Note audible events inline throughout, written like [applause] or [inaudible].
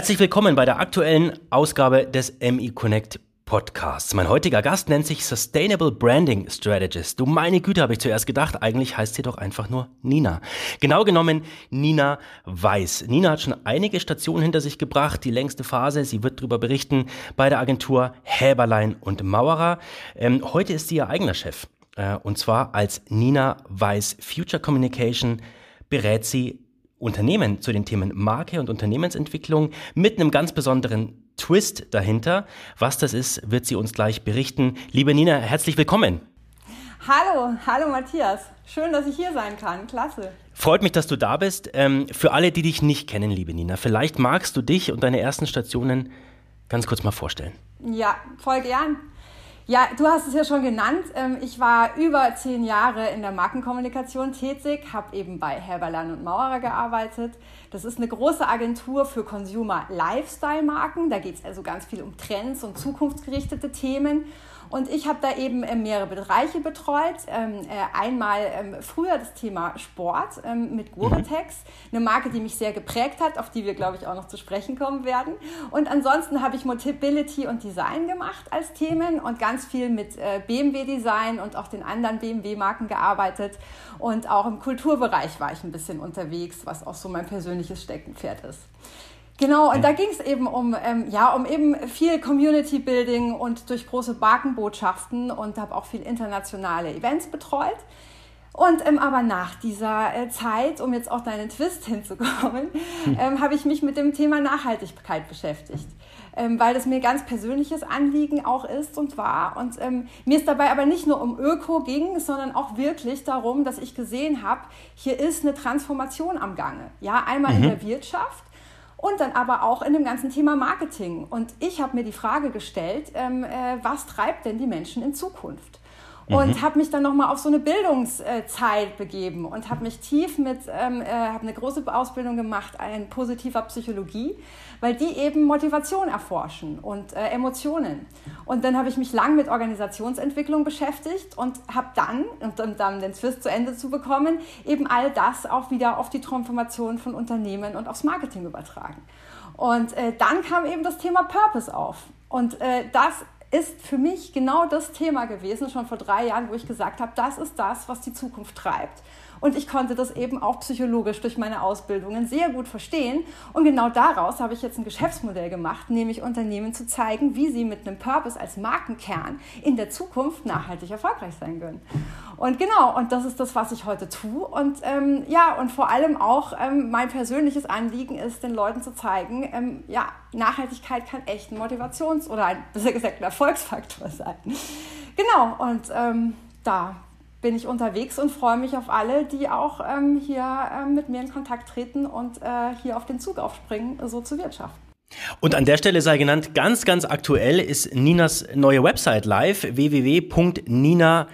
Herzlich willkommen bei der aktuellen Ausgabe des MI Connect Podcasts. Mein heutiger Gast nennt sich Sustainable Branding Strategist. Du meine Güte, habe ich zuerst gedacht, eigentlich heißt sie doch einfach nur Nina. Genau genommen Nina Weiß. Nina hat schon einige Stationen hinter sich gebracht, die längste Phase, sie wird darüber berichten, bei der Agentur Häberlein und Mauerer. Ähm, heute ist sie ihr eigener Chef. Äh, und zwar als Nina Weiß Future Communication berät sie Unternehmen zu den Themen Marke und Unternehmensentwicklung mit einem ganz besonderen Twist dahinter. Was das ist, wird sie uns gleich berichten. Liebe Nina, herzlich willkommen. Hallo, hallo Matthias. Schön, dass ich hier sein kann. Klasse. Freut mich, dass du da bist. Ähm, für alle, die dich nicht kennen, liebe Nina, vielleicht magst du dich und deine ersten Stationen ganz kurz mal vorstellen. Ja, voll gern. Ja, du hast es ja schon genannt. Ähm, ich war über zehn Jahre in der Markenkommunikation tätig, habe eben bei Herberland und Maurer gearbeitet. Das ist eine große Agentur für Consumer Lifestyle Marken. Da geht es also ganz viel um Trends und zukunftsgerichtete Themen. Und ich habe da eben äh, mehrere Bereiche betreut. Ähm, äh, einmal ähm, früher das Thema Sport ähm, mit Gore-Tex, mhm. eine Marke, die mich sehr geprägt hat, auf die wir, glaube ich, auch noch zu sprechen kommen werden. Und ansonsten habe ich Mobility und Design gemacht als Themen und ganz viel mit äh, BMW-Design und auch den anderen BMW-Marken gearbeitet. Und auch im Kulturbereich war ich ein bisschen unterwegs, was auch so mein persönliches Steckenpferd ist. Genau, und da ging es eben um, ähm, ja, um eben viel Community Building und durch große Markenbotschaften und habe auch viel internationale Events betreut. Und ähm, aber nach dieser äh, Zeit, um jetzt auch deinen Twist [laughs] hinzukommen, hm. [laughs] ähm, habe ich mich mit dem Thema Nachhaltigkeit beschäftigt, ähm, weil das mir ganz persönliches Anliegen auch ist und war. Und ähm, mir ist dabei aber nicht nur um Öko ging, sondern auch wirklich darum, dass ich gesehen habe, hier ist eine Transformation am Gange. Ja, einmal mhm. in der Wirtschaft und dann aber auch in dem ganzen Thema Marketing. Und ich habe mir die Frage gestellt, ähm, äh, was treibt denn die Menschen in Zukunft? und mhm. habe mich dann nochmal auf so eine Bildungszeit begeben und habe mich tief mit, ähm, äh, habe eine große Ausbildung gemacht in positiver Psychologie, weil die eben Motivation erforschen und äh, Emotionen. Und dann habe ich mich lang mit Organisationsentwicklung beschäftigt und habe dann, um dann den Twist zu Ende zu bekommen, eben all das auch wieder auf die Transformation von Unternehmen und aufs Marketing übertragen. Und äh, dann kam eben das Thema Purpose auf. Und äh, das ist für mich genau das Thema gewesen, schon vor drei Jahren, wo ich gesagt habe, das ist das, was die Zukunft treibt. Und ich konnte das eben auch psychologisch durch meine Ausbildungen sehr gut verstehen. Und genau daraus habe ich jetzt ein Geschäftsmodell gemacht, nämlich Unternehmen zu zeigen, wie sie mit einem Purpose als Markenkern in der Zukunft nachhaltig erfolgreich sein können. Und genau, und das ist das, was ich heute tue. Und ähm, ja, und vor allem auch ähm, mein persönliches Anliegen ist, den Leuten zu zeigen, ähm, ja, Nachhaltigkeit kann echt ein Motivations- oder ein, besser gesagt ein Erfolgsfaktor sein. Genau, und ähm, da bin ich unterwegs und freue mich auf alle, die auch ähm, hier ähm, mit mir in Kontakt treten und äh, hier auf den Zug aufspringen, so zu wirtschaften. Und an der Stelle sei genannt, ganz, ganz aktuell ist Ninas neue Website live, www.nina-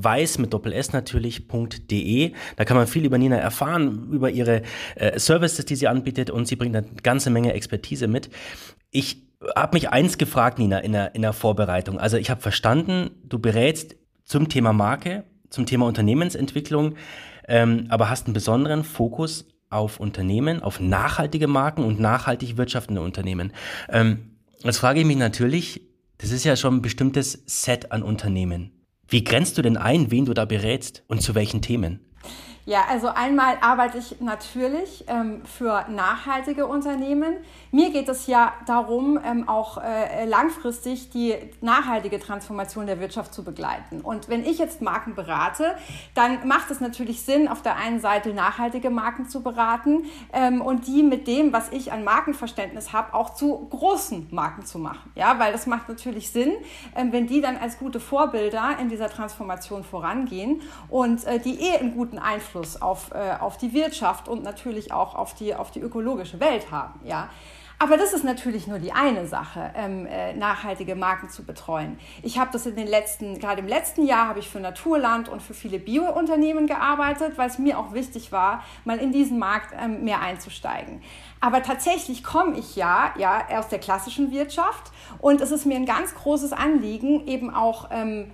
weiß mit Doppel S natürlich.de. Da kann man viel über Nina erfahren, über ihre äh, Services, die sie anbietet und sie bringt eine ganze Menge Expertise mit. Ich habe mich eins gefragt, Nina, in der, in der Vorbereitung. Also ich habe verstanden, du berätst zum Thema Marke, zum Thema Unternehmensentwicklung, ähm, aber hast einen besonderen Fokus auf Unternehmen, auf nachhaltige Marken und nachhaltig wirtschaftende Unternehmen. Ähm, jetzt frage ich mich natürlich, das ist ja schon ein bestimmtes Set an Unternehmen. Wie grenzt du denn ein, wen du da berätst und zu welchen Themen? Ja, also einmal arbeite ich natürlich ähm, für nachhaltige Unternehmen. Mir geht es ja darum, ähm, auch äh, langfristig die nachhaltige Transformation der Wirtschaft zu begleiten. Und wenn ich jetzt Marken berate, dann macht es natürlich Sinn, auf der einen Seite nachhaltige Marken zu beraten ähm, und die mit dem, was ich an Markenverständnis habe, auch zu großen Marken zu machen. Ja, weil das macht natürlich Sinn, ähm, wenn die dann als gute Vorbilder in dieser Transformation vorangehen und äh, die eh einen guten Einfluss Einfluss auf, äh, auf die Wirtschaft und natürlich auch auf die, auf die ökologische Welt haben. Ja? Aber das ist natürlich nur die eine Sache, ähm, äh, nachhaltige Marken zu betreuen. Ich habe das in den letzten, gerade im letzten Jahr habe ich für Naturland und für viele Bio-Unternehmen gearbeitet, weil es mir auch wichtig war, mal in diesen Markt ähm, mehr einzusteigen. Aber tatsächlich komme ich ja, ja aus der klassischen Wirtschaft und es ist mir ein ganz großes Anliegen, eben auch ähm,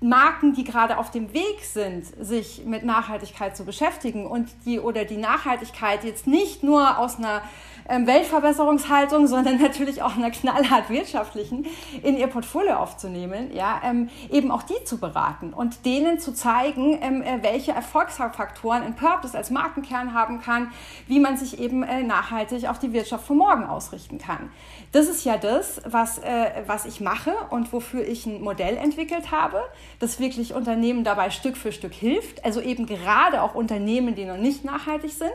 Marken, die gerade auf dem Weg sind, sich mit Nachhaltigkeit zu beschäftigen und die oder die Nachhaltigkeit jetzt nicht nur aus einer Weltverbesserungshaltung, sondern natürlich auch einer knallhart wirtschaftlichen in ihr Portfolio aufzunehmen, ja, ähm, eben auch die zu beraten und denen zu zeigen, ähm, äh, welche Erfolgsfaktoren ein Purpose als Markenkern haben kann, wie man sich eben äh, nachhaltig auf die Wirtschaft von morgen ausrichten kann. Das ist ja das, was, äh, was ich mache und wofür ich ein Modell entwickelt habe, das wirklich Unternehmen dabei Stück für Stück hilft, also eben gerade auch Unternehmen, die noch nicht nachhaltig sind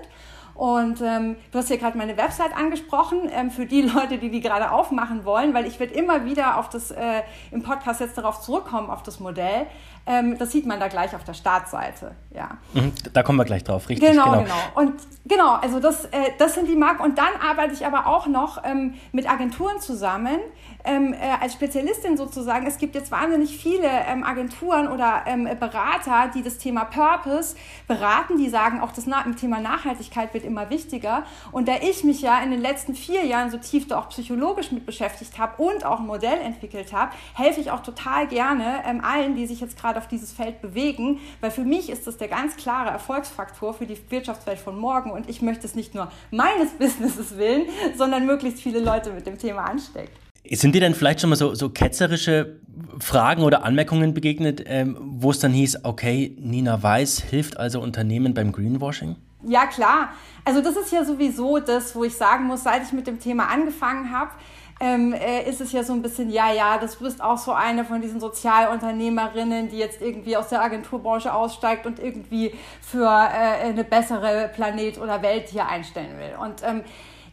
und ähm, du hast hier gerade meine Website angesprochen, ähm, für die [laughs] Leute, die die gerade aufmachen wollen, weil ich werde immer wieder auf das, äh, im Podcast jetzt darauf zurückkommen, auf das Modell. Ähm, das sieht man da gleich auf der Startseite. Ja. Mhm, da kommen wir gleich drauf, richtig. Genau, genau. genau. Und genau, also das, äh, das sind die Marken. Und dann arbeite ich aber auch noch ähm, mit Agenturen zusammen, ähm, äh, als Spezialistin sozusagen. Es gibt jetzt wahnsinnig viele ähm, Agenturen oder ähm, Berater, die das Thema Purpose beraten, die sagen, auch das Na Thema Nachhaltigkeit wird immer wichtiger. Und da ich mich ja in den letzten vier Jahren so tief da auch psychologisch mit beschäftigt habe und auch ein Modell entwickelt habe, helfe ich auch total gerne ähm, allen, die sich jetzt gerade auf dieses Feld bewegen, weil für mich ist das der ganz klare Erfolgsfaktor für die Wirtschaftswelt von morgen und ich möchte es nicht nur meines [laughs] Businesses willen, sondern möglichst viele Leute mit dem Thema anstecken. Sind dir denn vielleicht schon mal so, so ketzerische Fragen oder Anmerkungen begegnet, ähm, wo es dann hieß, okay, Nina Weiß hilft also Unternehmen beim Greenwashing? Ja, klar. Also das ist ja sowieso das, wo ich sagen muss, seit ich mit dem Thema angefangen habe, ähm, äh, ist es ja so ein bisschen, ja, ja, das bist auch so eine von diesen Sozialunternehmerinnen, die jetzt irgendwie aus der Agenturbranche aussteigt und irgendwie für äh, eine bessere Planet oder Welt hier einstellen will. Und ähm,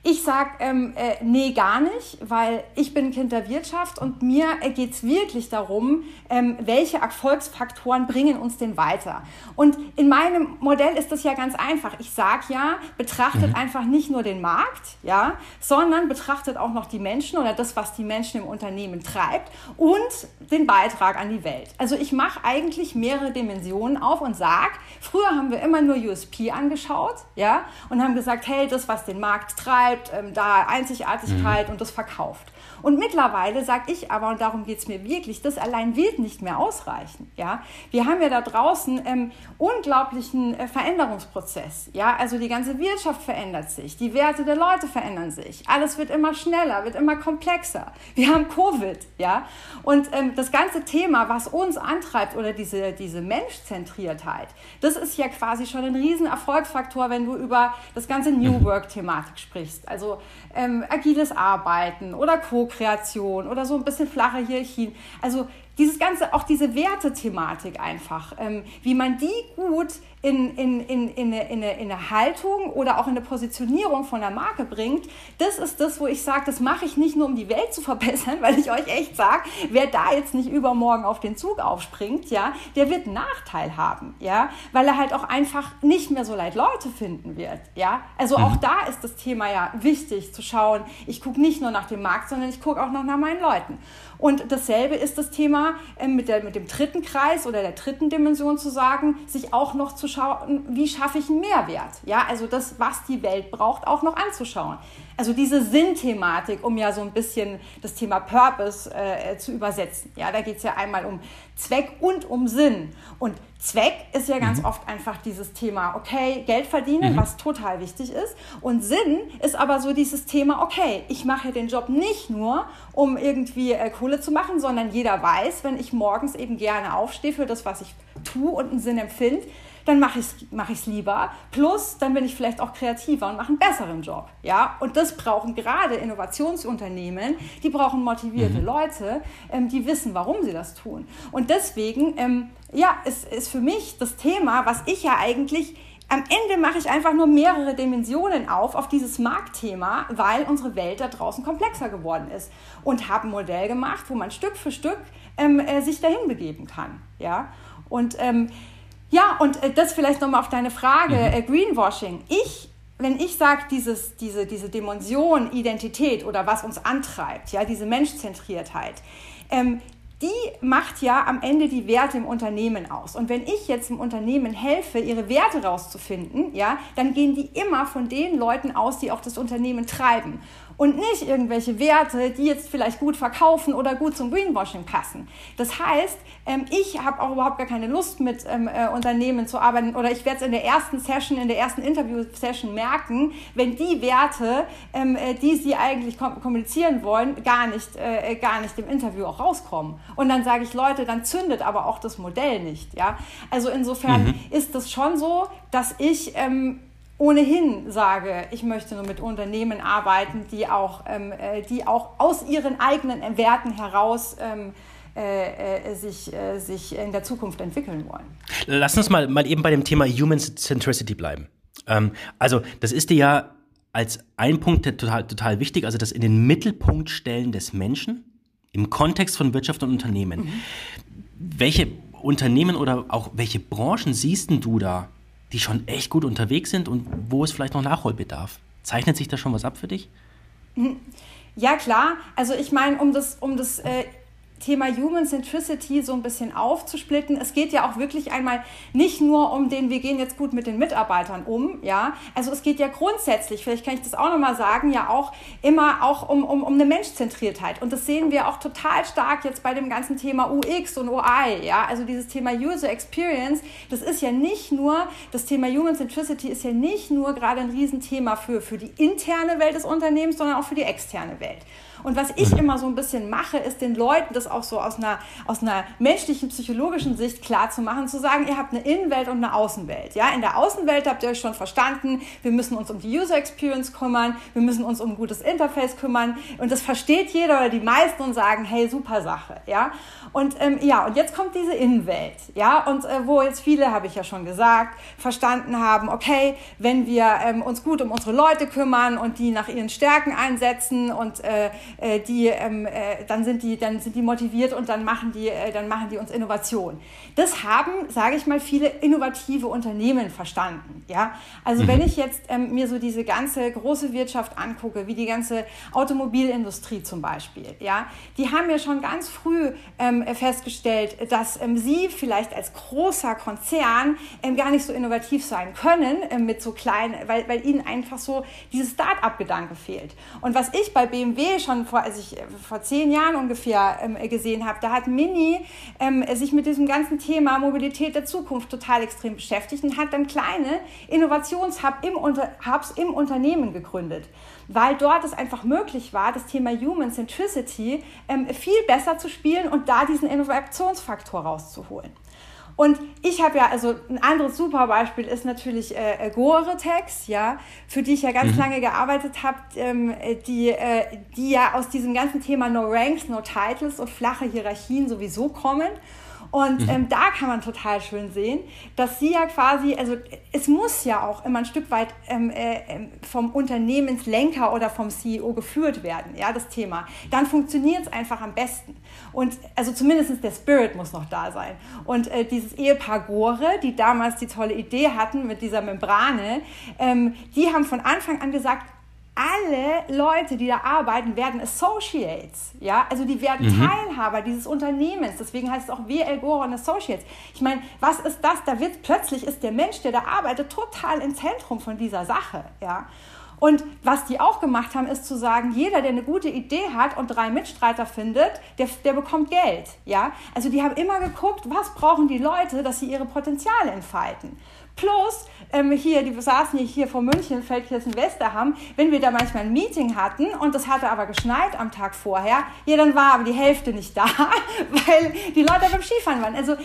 ich sage, ähm, äh, nee, gar nicht, weil ich bin Kind der Wirtschaft und mir äh, geht es wirklich darum, ähm, welche Erfolgsfaktoren bringen uns denn weiter. Und in meinem Modell ist das ja ganz einfach. Ich sage ja, betrachtet mhm. einfach nicht nur den Markt, ja, sondern betrachtet auch noch die Menschen oder das, was die Menschen im Unternehmen treibt und den Beitrag an die Welt. Also ich mache eigentlich mehrere Dimensionen auf und sage, früher haben wir immer nur USP angeschaut, ja, und haben gesagt, hey, das, was den Markt treibt, bleibt ähm, da Einzigartigkeit mhm. und das verkauft. Und mittlerweile sage ich aber, und darum geht es mir wirklich, das allein wird nicht mehr ausreichen. Ja? Wir haben ja da draußen ähm, unglaublichen äh, Veränderungsprozess. Ja? Also die ganze Wirtschaft verändert sich, die Werte der Leute verändern sich, alles wird immer schneller, wird immer komplexer. Wir haben Covid. Ja? Und ähm, das ganze Thema, was uns antreibt oder diese, diese Menschzentriertheit, das ist ja quasi schon ein riesen Erfolgsfaktor, wenn du über das ganze New mhm. Work-Thematik sprichst. Also ähm, agiles Arbeiten oder Co Co-Kreation oder so ein bisschen flache Hierarchien. Also dieses ganze, auch diese Wertethematik einfach, ähm, wie man die gut in, in, in, in, eine, in, eine, in eine Haltung oder auch in eine Positionierung von der Marke bringt, das ist das, wo ich sage, das mache ich nicht nur, um die Welt zu [laughs] verbessern, weil ich euch echt sage, wer da jetzt nicht übermorgen auf den Zug aufspringt, ja, der wird einen Nachteil haben, ja, weil er halt auch einfach nicht mehr so leicht Leute finden wird, ja. Also auch mhm. da ist das Thema ja wichtig zu schauen, ich gucke nicht nur nach dem Markt, sondern ich gucke auch noch nach meinen Leuten. Und dasselbe ist das Thema äh, mit, der, mit dem dritten Kreis oder der dritten Dimension zu sagen, sich auch noch zu schauen, wie schaffe ich einen Mehrwert? Ja, also das, was die Welt braucht, auch noch anzuschauen. Also diese Sinnthematik, um ja so ein bisschen das Thema Purpose äh, zu übersetzen. Ja, da geht es ja einmal um Zweck und um Sinn. Und Zweck ist ja ganz mhm. oft einfach dieses Thema, okay, Geld verdienen, mhm. was total wichtig ist. Und Sinn ist aber so dieses Thema, okay, ich mache den Job nicht nur, um irgendwie äh, Kohle zu machen, sondern jeder weiß, wenn ich morgens eben gerne aufstehe für das, was ich tue und einen Sinn empfinde, dann mache ich es mach lieber. Plus, dann bin ich vielleicht auch kreativer und mache einen besseren Job. Ja? Und das brauchen gerade Innovationsunternehmen, die brauchen motivierte mhm. Leute, ähm, die wissen, warum sie das tun. Und deswegen, ähm, ja, ist, ist für mich das Thema, was ich ja eigentlich am Ende mache ich einfach nur mehrere Dimensionen auf, auf dieses Marktthema, weil unsere Welt da draußen komplexer geworden ist. Und habe ein Modell gemacht, wo man Stück für Stück ähm, äh, sich dahin begeben kann. Ja? Und ähm, ja, und äh, das vielleicht nochmal auf deine Frage, mhm. äh, Greenwashing. Ich, wenn ich sage, diese, diese Dimension Identität oder was uns antreibt, ja, diese Menschzentriertheit, ähm, die macht ja am Ende die Werte im Unternehmen aus. Und wenn ich jetzt im Unternehmen helfe, ihre Werte rauszufinden, ja, dann gehen die immer von den Leuten aus, die auch das Unternehmen treiben. Und nicht irgendwelche Werte, die jetzt vielleicht gut verkaufen oder gut zum Greenwashing passen. Das heißt, ähm, ich habe auch überhaupt gar keine Lust mit ähm, äh, Unternehmen zu arbeiten oder ich werde es in der ersten Session, in der ersten Interview-Session merken, wenn die Werte, ähm, äh, die sie eigentlich kommunizieren wollen, gar nicht, äh, gar nicht im Interview auch rauskommen. Und dann sage ich, Leute, dann zündet aber auch das Modell nicht. Ja? Also insofern mhm. ist es schon so, dass ich ohnehin sage, ich möchte nur mit Unternehmen arbeiten, die auch, ähm, äh, die auch aus ihren eigenen Werten heraus ähm, äh, äh, sich, äh, sich in der Zukunft entwickeln wollen. Lass uns mal, mal eben bei dem Thema Human Centricity bleiben. Ähm, also, das ist dir ja als ein Punkt total, total wichtig, also das in den Mittelpunkt stellen des Menschen im Kontext von Wirtschaft und Unternehmen. Mhm. Welche Unternehmen oder auch welche Branchen siehst du da, die schon echt gut unterwegs sind und wo es vielleicht noch Nachholbedarf? Zeichnet sich da schon was ab für dich? Ja, klar. Also ich meine, um das, um das äh, Thema Human Centricity so ein bisschen aufzusplitten. Es geht ja auch wirklich einmal nicht nur um den, wir gehen jetzt gut mit den Mitarbeitern um, ja. Also es geht ja grundsätzlich, vielleicht kann ich das auch nochmal sagen, ja auch immer auch um, um, um eine Menschzentriertheit. Und das sehen wir auch total stark jetzt bei dem ganzen Thema UX und UI, ja. Also dieses Thema User Experience, das ist ja nicht nur, das Thema Human Centricity ist ja nicht nur gerade ein Riesenthema für, für die interne Welt des Unternehmens, sondern auch für die externe Welt. Und was ich immer so ein bisschen mache, ist den Leuten das auch so aus einer, aus einer menschlichen, psychologischen Sicht klar zu machen, zu sagen, ihr habt eine Innenwelt und eine Außenwelt. Ja, in der Außenwelt habt ihr euch schon verstanden, wir müssen uns um die User Experience kümmern, wir müssen uns um ein gutes Interface kümmern und das versteht jeder oder die meisten und sagen, hey, super Sache. Ja, und ähm, ja, und jetzt kommt diese Innenwelt. Ja, und äh, wo jetzt viele, habe ich ja schon gesagt, verstanden haben, okay, wenn wir ähm, uns gut um unsere Leute kümmern und die nach ihren Stärken einsetzen und äh, äh, die, ähm, äh, dann, sind die, dann sind die motiviert und dann machen die, äh, dann machen die uns Innovation. Das haben, sage ich mal, viele innovative Unternehmen verstanden. Ja? Also mhm. wenn ich jetzt ähm, mir so diese ganze große Wirtschaft angucke, wie die ganze Automobilindustrie zum Beispiel, ja, die haben ja schon ganz früh ähm, festgestellt, dass ähm, sie vielleicht als großer Konzern ähm, gar nicht so innovativ sein können ähm, mit so kleinen, weil, weil ihnen einfach so dieses Start-up-Gedanke fehlt. Und was ich bei BMW schon vor, als ich äh, vor zehn Jahren ungefähr ähm, gesehen habe, da hat Mini ähm, sich mit diesem ganzen Thema Mobilität der Zukunft total extrem beschäftigt und hat dann kleine Innovationshubs im, Unter im Unternehmen gegründet, weil dort es einfach möglich war, das Thema Human Centricity ähm, viel besser zu spielen und da diesen Innovationsfaktor rauszuholen. Und ich habe ja, also ein anderes super Beispiel ist natürlich äh, Gore-Tex, ja, für die ich ja ganz mhm. lange gearbeitet habe, ähm, die, äh, die ja aus diesem ganzen Thema No Ranks, No Titles und flache Hierarchien sowieso kommen und mhm. ähm, da kann man total schön sehen, dass sie ja quasi, also es muss ja auch immer ein Stück weit ähm, äh, ähm, vom Unternehmenslenker oder vom CEO geführt werden, ja, das Thema. Dann funktioniert es einfach am besten. Und also zumindest der Spirit muss noch da sein. Und äh, dieses Ehepaar Gore, die damals die tolle Idee hatten mit dieser Membrane, ähm, die haben von Anfang an gesagt, alle Leute, die da arbeiten, werden Associates. Ja, also die werden mhm. Teilhaber dieses Unternehmens. Deswegen heißt es auch WL Gore und Associates. Ich meine, was ist das? Da wird plötzlich ist der Mensch, der da arbeitet, total im Zentrum von dieser Sache. Ja. Und was die auch gemacht haben, ist zu sagen, jeder, der eine gute Idee hat und drei Mitstreiter findet, der, der bekommt Geld. Ja? Also die haben immer geguckt, was brauchen die Leute, dass sie ihre Potenziale entfalten. Plus, ähm, hier, die saßen hier vor München, Feldkirchen-Westerham, wenn wir da manchmal ein Meeting hatten und das hatte aber geschneit am Tag vorher, ja, dann war aber die Hälfte nicht da, [laughs] weil die Leute beim Skifahren waren. Also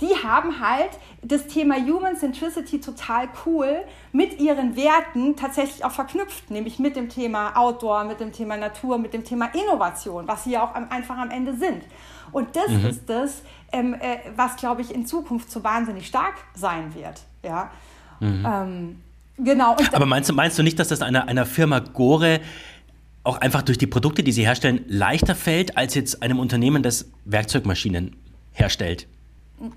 die haben halt das Thema Human Centricity total cool mit ihren Werten tatsächlich auch verknüpft, nämlich mit dem Thema Outdoor, mit dem Thema Natur, mit dem Thema Innovation, was sie ja auch einfach am Ende sind. Und das mhm. ist das, ähm, äh, was, glaube ich, in Zukunft so wahnsinnig stark sein wird. Ja. Mhm. Ähm, genau. Und Aber meinst du, meinst du nicht, dass das einer, einer Firma Gore auch einfach durch die Produkte, die sie herstellen, leichter fällt, als jetzt einem Unternehmen, das Werkzeugmaschinen herstellt?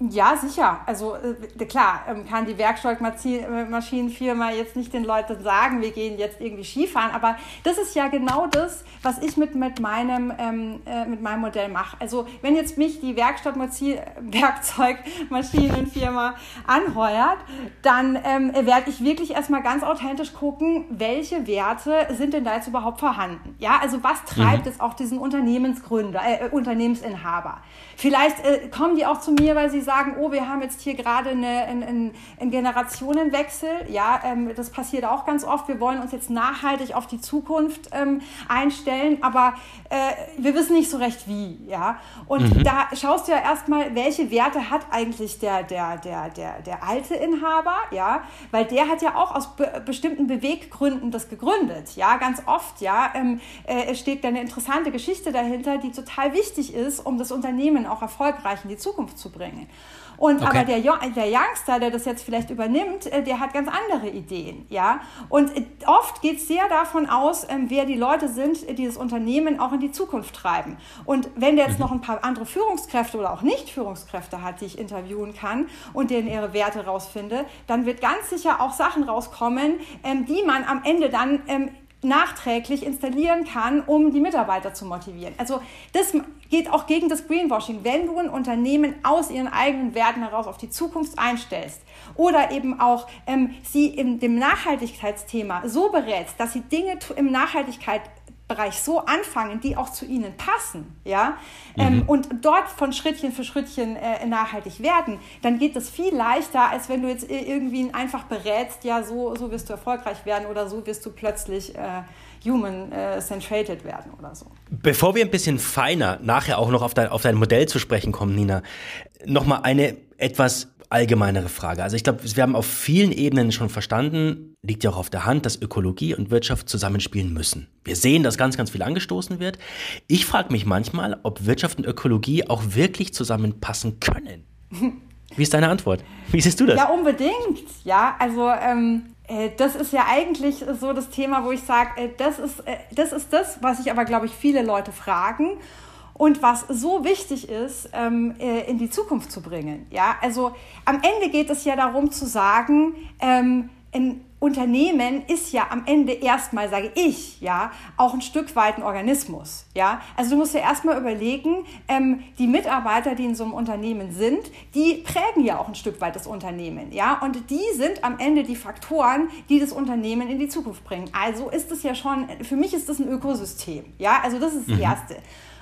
Ja, sicher. Also äh, klar, ähm, kann die Werkzeugmaschinenfirma jetzt nicht den Leuten sagen, wir gehen jetzt irgendwie Skifahren, aber das ist ja genau das, was ich mit, mit, meinem, ähm, äh, mit meinem Modell mache. Also wenn jetzt mich die Werkzeugmaschinenfirma anheuert, dann ähm, werde ich wirklich erstmal ganz authentisch gucken, welche Werte sind denn da jetzt überhaupt vorhanden. Ja, also was treibt mhm. jetzt auch diesen Unternehmensgründer, äh, Unternehmensinhaber? Vielleicht äh, kommen die auch zu mir, weil sie sagen, oh, wir haben jetzt hier gerade eine, einen, einen Generationenwechsel. Ja, ähm, das passiert auch ganz oft. Wir wollen uns jetzt nachhaltig auf die Zukunft ähm, einstellen, aber äh, wir wissen nicht so recht wie. Ja, und mhm. da schaust du ja erstmal, welche Werte hat eigentlich der, der, der, der, der alte Inhaber, ja, weil der hat ja auch aus be bestimmten Beweggründen das gegründet. Ja, ganz oft, ja, ähm, äh, steht da eine interessante Geschichte dahinter, die total wichtig ist, um das Unternehmen auch erfolgreich in die Zukunft zu bringen. Und okay. aber der, der Youngster, der das jetzt vielleicht übernimmt, äh, der hat ganz andere Ideen, ja. Und äh, oft geht es sehr davon aus, ähm, wer die Leute sind, die das Unternehmen auch in die Zukunft treiben. Und wenn der jetzt mhm. noch ein paar andere Führungskräfte oder auch Nicht-Führungskräfte hat, die ich interviewen kann und denen ihre Werte rausfinde, dann wird ganz sicher auch Sachen rauskommen, ähm, die man am Ende dann ähm, nachträglich installieren kann, um die Mitarbeiter zu motivieren. Also das geht auch gegen das Greenwashing. Wenn du ein Unternehmen aus ihren eigenen Werten heraus auf die Zukunft einstellst oder eben auch ähm, sie in dem Nachhaltigkeitsthema so berätst, dass sie Dinge im Nachhaltigkeit Bereich so anfangen, die auch zu ihnen passen, ja, mhm. ähm, und dort von Schrittchen für Schrittchen äh, nachhaltig werden, dann geht es viel leichter, als wenn du jetzt irgendwie einfach berätst, ja, so, so wirst du erfolgreich werden oder so wirst du plötzlich äh, human-centrated äh, werden oder so. Bevor wir ein bisschen feiner nachher auch noch auf dein, auf dein Modell zu sprechen kommen, Nina, nochmal eine etwas allgemeinere Frage. Also ich glaube, wir haben auf vielen Ebenen schon verstanden, liegt ja auch auf der Hand, dass Ökologie und Wirtschaft zusammenspielen müssen. Wir sehen, dass ganz, ganz viel angestoßen wird. Ich frage mich manchmal, ob Wirtschaft und Ökologie auch wirklich zusammenpassen können. [laughs] Wie ist deine Antwort? Wie siehst du das? Ja, unbedingt. Ja, also ähm, äh, das ist ja eigentlich so das Thema, wo ich sage, äh, das, ist, äh, das ist das, was sich aber, glaube ich, viele Leute fragen und was so wichtig ist, ähm, äh, in die Zukunft zu bringen. Ja, also am Ende geht es ja darum zu sagen, ähm, ein Unternehmen ist ja am Ende erstmal, sage ich, ja, auch ein Stück weit ein Organismus, ja. Also du musst ja erstmal überlegen, ähm, die Mitarbeiter, die in so einem Unternehmen sind, die prägen ja auch ein Stück weit das Unternehmen, ja. Und die sind am Ende die Faktoren, die das Unternehmen in die Zukunft bringen. Also ist es ja schon, für mich ist das ein Ökosystem, ja. Also das ist das mhm. Erste.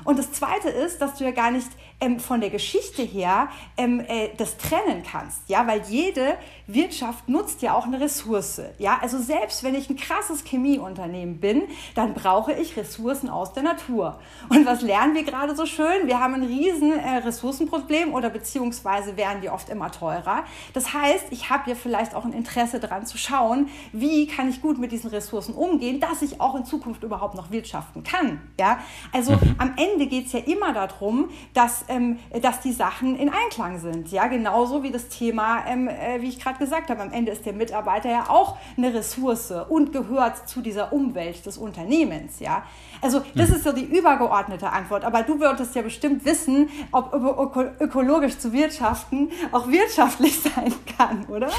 Und das Zweite ist, dass du ja gar nicht ähm, von der Geschichte her ähm, äh, das trennen kannst, ja, weil jede Wirtschaft nutzt ja auch eine Ressource, ja, also selbst wenn ich ein krasses Chemieunternehmen bin, dann brauche ich Ressourcen aus der Natur. Und was lernen wir gerade so schön? Wir haben ein riesen äh, Ressourcenproblem oder beziehungsweise werden die oft immer teurer. Das heißt, ich habe ja vielleicht auch ein Interesse daran zu schauen, wie kann ich gut mit diesen Ressourcen umgehen, dass ich auch in Zukunft überhaupt noch wirtschaften kann, ja. Also mhm. am Ende Ende geht es ja immer darum, dass, ähm, dass die Sachen in Einklang sind. Ja, genauso wie das Thema, ähm, äh, wie ich gerade gesagt habe, am Ende ist der Mitarbeiter ja auch eine Ressource und gehört zu dieser Umwelt des Unternehmens. Ja, also das mhm. ist so die übergeordnete Antwort. Aber du würdest ja bestimmt wissen, ob öko ökologisch zu wirtschaften auch wirtschaftlich [laughs] sein kann, oder?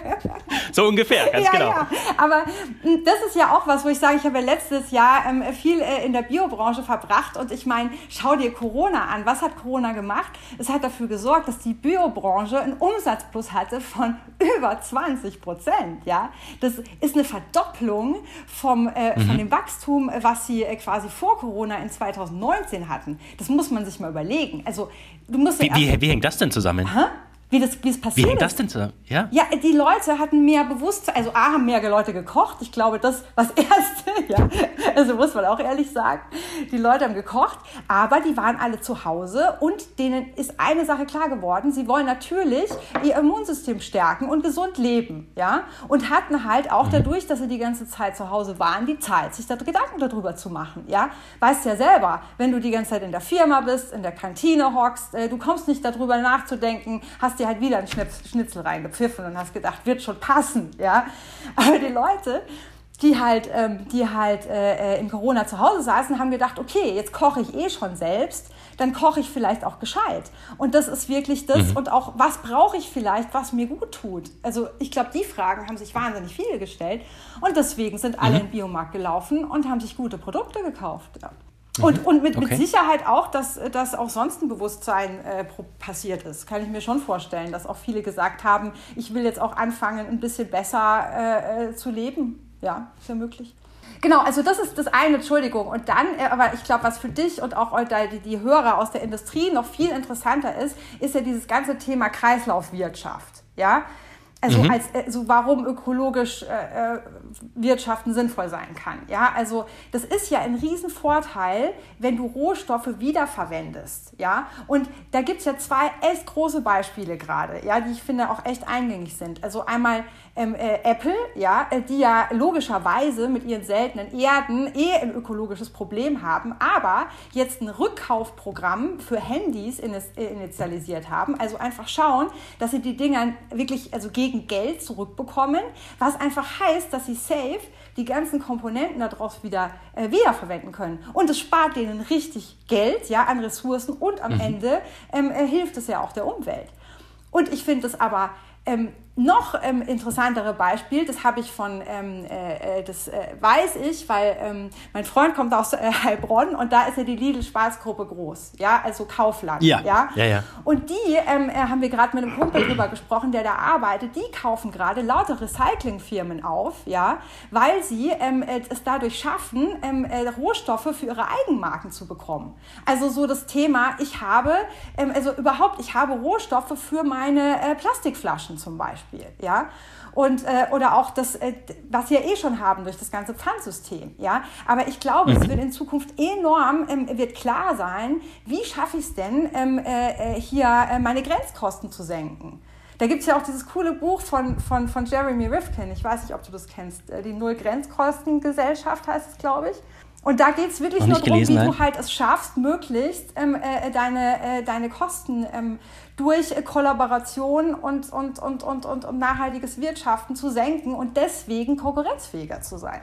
[laughs] so ungefähr, ganz ja, genau. Ja. Aber hm, das ist ja auch was, wo ich sage, ich habe ja letztes Jahr ähm, viel äh, in der Biobranche verbracht und ich meine, schau dir Corona an. Was hat Corona gemacht? Es hat dafür gesorgt, dass die Biobranche einen Umsatzplus hatte von [laughs] über 20 Prozent. Ja? Das ist eine Verdopplung vom, äh, mhm. von dem Wachstum, was sie äh, quasi vor Corona in 2019 hatten. Das muss man sich mal überlegen. Also, du musst wie, wie, wie hängt das denn zusammen? Hä? Wie das, wie es passiert Wie hängt das denn zusammen? Ja? ja, die Leute hatten mehr Bewusstsein, also A, haben mehr Leute gekocht. Ich glaube, das was [laughs] Erste, ja, also muss man auch ehrlich sagen. Die Leute haben gekocht, aber die waren alle zu Hause und denen ist eine Sache klar geworden. Sie wollen natürlich ihr Immunsystem stärken und gesund leben, ja, und hatten halt auch mhm. dadurch, dass sie die ganze Zeit zu Hause waren, die Zeit, sich da Gedanken darüber zu machen, ja. Weißt ja selber, wenn du die ganze Zeit in der Firma bist, in der Kantine hockst, äh, du kommst nicht darüber nachzudenken, hast dir halt wieder ein Schnitzel reingepfiffen und hast gedacht, wird schon passen, ja. Aber die Leute, die halt, ähm, die halt äh, äh, in Corona zu Hause saßen, haben gedacht, okay, jetzt koche ich eh schon selbst, dann koche ich vielleicht auch gescheit. Und das ist wirklich das. Mhm. Und auch, was brauche ich vielleicht, was mir gut tut? Also ich glaube, die Fragen haben sich wahnsinnig viele gestellt. Und deswegen sind alle mhm. in den Biomarkt gelaufen und haben sich gute Produkte gekauft. Ja. Und, mhm. und mit, okay. mit Sicherheit auch, dass, dass auch sonst ein Bewusstsein äh, passiert ist. Kann ich mir schon vorstellen, dass auch viele gesagt haben, ich will jetzt auch anfangen, ein bisschen besser äh, äh zu leben. Ja, ist ja möglich. Genau, also das ist das eine, Entschuldigung. Und dann, äh, aber ich glaube, was für dich und auch die, die Hörer aus der Industrie noch viel interessanter ist, ist ja dieses ganze Thema Kreislaufwirtschaft. Ja, also mhm. als äh, so warum ökologisch äh, äh, Wirtschaften sinnvoll sein kann. Ja, also das ist ja ein Riesenvorteil, wenn du Rohstoffe wiederverwendest. Ja, und da gibt es ja zwei echt große Beispiele gerade, ja, die ich finde auch echt eingängig sind. Also einmal ähm, äh, Apple, ja, äh, die ja logischerweise mit ihren seltenen Erden eh ein ökologisches Problem haben, aber jetzt ein Rückkaufprogramm für Handys äh, initialisiert haben. Also einfach schauen, dass sie die Dinger wirklich also gegen Geld zurückbekommen, was einfach heißt, dass sie safe die ganzen Komponenten daraus wieder äh, wiederverwenden können. Und es spart denen richtig Geld ja, an Ressourcen und am mhm. Ende ähm, äh, hilft es ja auch der Umwelt. Und ich finde es aber ähm, noch ähm, interessantere Beispiel, das habe ich von, ähm, äh, äh, das äh, weiß ich, weil ähm, mein Freund kommt aus äh, [laughs] Heilbronn und da ist ja die Lidl-Spaßgruppe groß, ja, also Kaufland, ja, ja, ja, ja. Und die ähm, äh, haben wir gerade mit einem Kumpel drüber gesprochen, der da arbeitet, die kaufen gerade lauter Recyclingfirmen auf, ja, weil sie ähm, äh, es dadurch schaffen, ähm, äh, Rohstoffe für ihre Eigenmarken zu bekommen. Also so das Thema, ich habe, ähm, also überhaupt, ich habe Rohstoffe für meine äh, Plastikflaschen zum Beispiel. Beispiel. Ja? Und, äh, oder auch das, äh, was wir eh schon haben durch das ganze Pfandsystem. Ja? Aber ich glaube, mhm. es wird in Zukunft enorm, ähm, wird klar sein, wie schaffe ich es denn, ähm, äh, äh hier äh, meine Grenzkosten zu senken. Da gibt es ja auch dieses coole Buch von, von, von Jeremy Rifkin, ich weiß nicht, ob du das kennst, äh, die Null-Grenzkosten-Gesellschaft heißt es, glaube ich. Und da geht es wirklich nur darum, wie nein. du halt es schaffst, möglichst ähm, äh, deine, äh, deine Kosten ähm, durch äh, Kollaboration und, und, und, und, und, und nachhaltiges Wirtschaften zu senken und deswegen konkurrenzfähiger zu sein.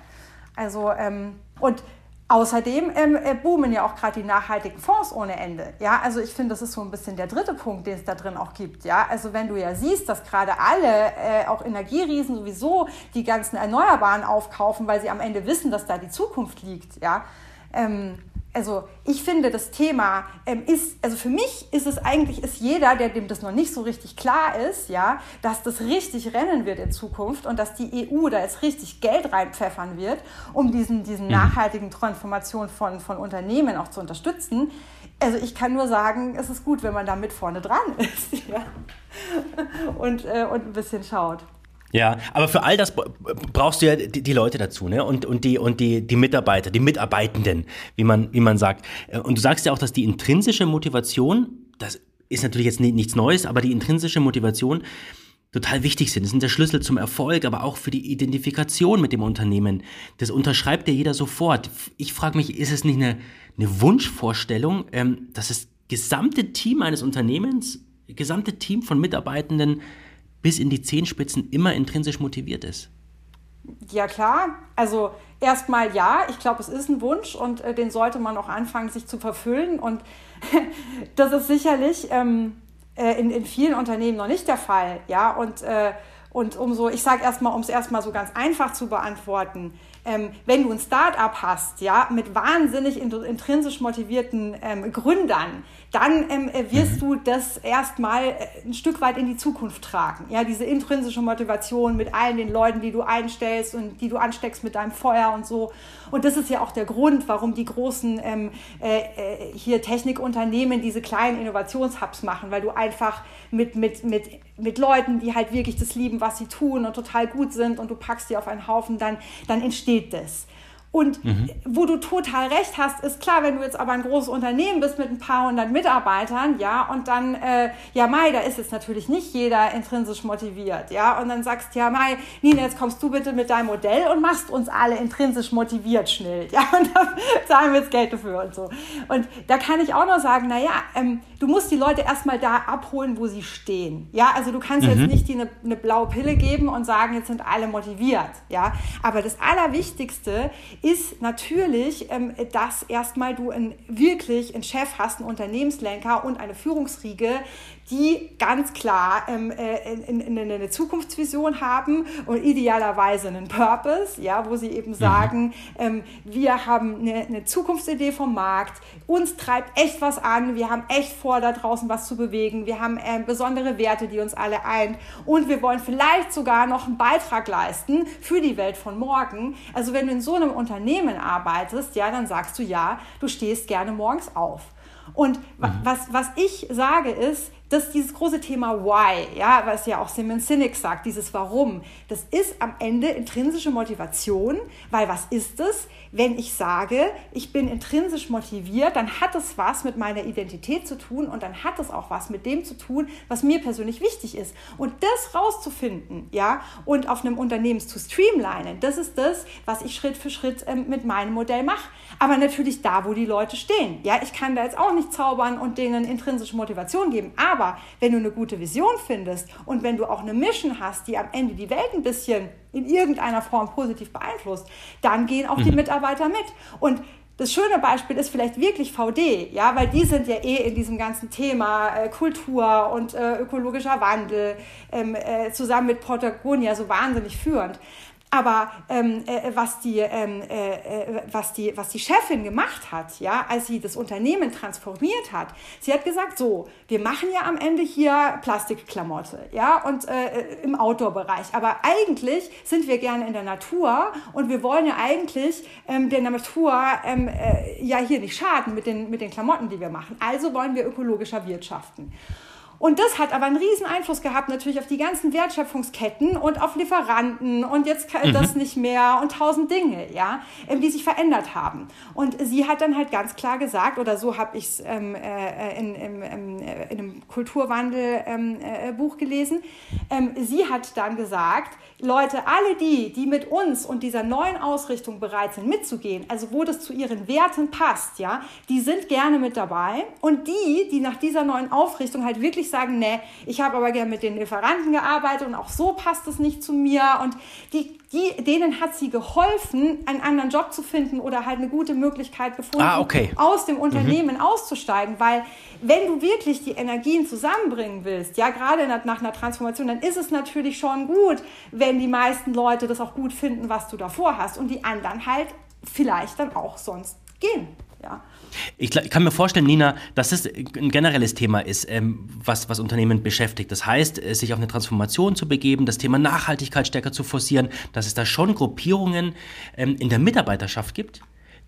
Also, ähm, und Außerdem ähm, äh, boomen ja auch gerade die nachhaltigen Fonds ohne Ende. Ja, also ich finde, das ist so ein bisschen der dritte Punkt, den es da drin auch gibt. Ja, also wenn du ja siehst, dass gerade alle, äh, auch Energieriesen sowieso die ganzen Erneuerbaren aufkaufen, weil sie am Ende wissen, dass da die Zukunft liegt. Ja, ähm, also ich finde, das Thema ähm, ist, also für mich ist es eigentlich, ist jeder, der dem das noch nicht so richtig klar ist, ja, dass das richtig rennen wird in Zukunft und dass die EU da jetzt richtig Geld reinpfeffern wird, um diesen, diesen mhm. nachhaltigen Transformation von, von Unternehmen auch zu unterstützen. Also ich kann nur sagen, es ist gut, wenn man da mit vorne dran ist [laughs] ja. und, äh, und ein bisschen schaut. Ja, aber für all das brauchst du ja die, die, Leute dazu, ne? Und, und, die, und die, die Mitarbeiter, die Mitarbeitenden, wie man, wie man sagt. Äh, und du sagst ja auch, dass die intrinsische Motivation, das ist natürlich jetzt nichts Neues, aber die intrinsische Motivation total wichtig sind. Das sind der Schlüssel zum Erfolg, aber auch für die Identifikation mit dem Unternehmen. Das unterschreibt ja jeder sofort. Ich frage mich, ist es nicht eine, eine Wunschvorstellung, ähm, dass das gesamte Team eines Unternehmens, gesamte Team von Mitarbeitenden bis in die Zehenspitzen immer intrinsisch motiviert ist? Ja klar, also erstmal ja, ich glaube, es ist ein Wunsch und äh, den sollte man auch anfangen, sich zu verfüllen. Und [laughs] das ist sicherlich ähm, äh, in, in vielen Unternehmen noch nicht der Fall. Ja, und, äh, und umso, ich sage erstmal, um es erstmal so ganz einfach zu beantworten, ähm, wenn du ein Start-up hast, ja, mit wahnsinnig intrinsisch motivierten ähm, Gründern, dann ähm, äh, wirst mhm. du das erstmal äh, ein Stück weit in die Zukunft tragen. Ja, diese intrinsische Motivation mit allen den Leuten, die du einstellst und die du ansteckst mit deinem Feuer und so. Und das ist ja auch der Grund, warum die großen ähm, äh, äh hier Technikunternehmen diese kleinen Innovationshubs machen, weil du einfach mit, mit, mit, mit Leuten, die halt wirklich das lieben, was sie tun und total gut sind und du packst die auf einen Haufen, dann, dann entsteht das. Und mhm. wo du total recht hast, ist klar, wenn du jetzt aber ein großes Unternehmen bist mit ein paar hundert Mitarbeitern, ja, und dann, äh, ja, Mai, da ist jetzt natürlich nicht jeder intrinsisch motiviert, ja, und dann sagst, ja, Mai, Nina, jetzt kommst du bitte mit deinem Modell und machst uns alle intrinsisch motiviert schnell, [laughs] ja, und da zahlen wir jetzt Geld dafür und so. Und da kann ich auch noch sagen, naja, ähm, du musst die Leute erstmal da abholen, wo sie stehen, ja, also du kannst mhm. jetzt nicht die eine, eine blaue Pille geben und sagen, jetzt sind alle motiviert, ja, aber das Allerwichtigste ist natürlich, ähm, dass erstmal du ein, wirklich einen Chef hast, einen Unternehmenslenker und eine Führungsriege, die ganz klar ähm, äh, in, in, in eine Zukunftsvision haben und idealerweise einen Purpose, ja, wo sie eben mhm. sagen, ähm, wir haben eine, eine Zukunftsidee vom Markt, uns treibt echt was an, wir haben echt vor, da draußen was zu bewegen, wir haben äh, besondere Werte, die uns alle eint und wir wollen vielleicht sogar noch einen Beitrag leisten für die Welt von morgen. Also wenn du in so einem Unternehmen arbeitest, ja, dann sagst du ja, du stehst gerne morgens auf. Und mhm. was, was ich sage ist, dass dieses große Thema Why, ja, was ja auch Simon Sinek sagt, dieses Warum, das ist am Ende intrinsische Motivation, weil was ist es? Wenn ich sage, ich bin intrinsisch motiviert, dann hat es was mit meiner Identität zu tun und dann hat es auch was mit dem zu tun, was mir persönlich wichtig ist. Und das rauszufinden, ja, und auf einem Unternehmen zu streamlinen, das ist das, was ich Schritt für Schritt ähm, mit meinem Modell mache. Aber natürlich da, wo die Leute stehen. Ja, ich kann da jetzt auch nicht zaubern und denen intrinsische Motivation geben. Aber wenn du eine gute Vision findest und wenn du auch eine Mission hast, die am Ende die Welt ein bisschen in irgendeiner Form positiv beeinflusst, dann gehen auch die mhm. Mitarbeiter mit. Und das schöne Beispiel ist vielleicht wirklich VD, ja, weil die sind ja eh in diesem ganzen Thema äh, Kultur und äh, ökologischer Wandel ähm, äh, zusammen mit Patagonia so wahnsinnig führend. Aber ähm, äh, was, die, ähm, äh, äh, was, die, was die Chefin gemacht hat, ja, als sie das Unternehmen transformiert hat, sie hat gesagt, so, wir machen ja am Ende hier Plastikklamotte, ja, und äh, im Outdoor-Bereich. Aber eigentlich sind wir gerne in der Natur und wir wollen ja eigentlich ähm, der Natur ähm, äh, ja hier nicht schaden mit den, mit den Klamotten, die wir machen. Also wollen wir ökologischer wirtschaften. Und das hat aber einen riesen Einfluss gehabt natürlich auf die ganzen Wertschöpfungsketten und auf Lieferanten und jetzt kann mhm. das nicht mehr und tausend Dinge, ja, ähm, die sich verändert haben. Und sie hat dann halt ganz klar gesagt, oder so habe ich es ähm, äh, in, in, in, äh, in, einem Kulturwandel-Buch ähm, äh, gelesen, ähm, sie hat dann gesagt, Leute, alle die, die mit uns und dieser neuen Ausrichtung bereit sind mitzugehen, also wo das zu ihren Werten passt, ja, die sind gerne mit dabei. Und die, die nach dieser neuen Aufrichtung halt wirklich sagen, nee, ich habe aber gerne mit den Lieferanten gearbeitet und auch so passt es nicht zu mir. Und die, die, denen hat sie geholfen, einen anderen Job zu finden oder halt eine gute Möglichkeit gefunden, ah, okay. aus dem Unternehmen mhm. auszusteigen. Weil wenn du wirklich die Energien zusammenbringen willst, ja, gerade nach, nach einer Transformation, dann ist es natürlich schon gut, wenn die meisten Leute das auch gut finden, was du davor hast und die anderen halt vielleicht dann auch sonst gehen. Ja. Ich, ich, kann mir vorstellen, Nina, dass es ein generelles Thema ist, ähm, was, was Unternehmen beschäftigt. Das heißt, äh, sich auf eine Transformation zu begeben, das Thema Nachhaltigkeit stärker zu forcieren, dass es da schon Gruppierungen ähm, in der Mitarbeiterschaft gibt,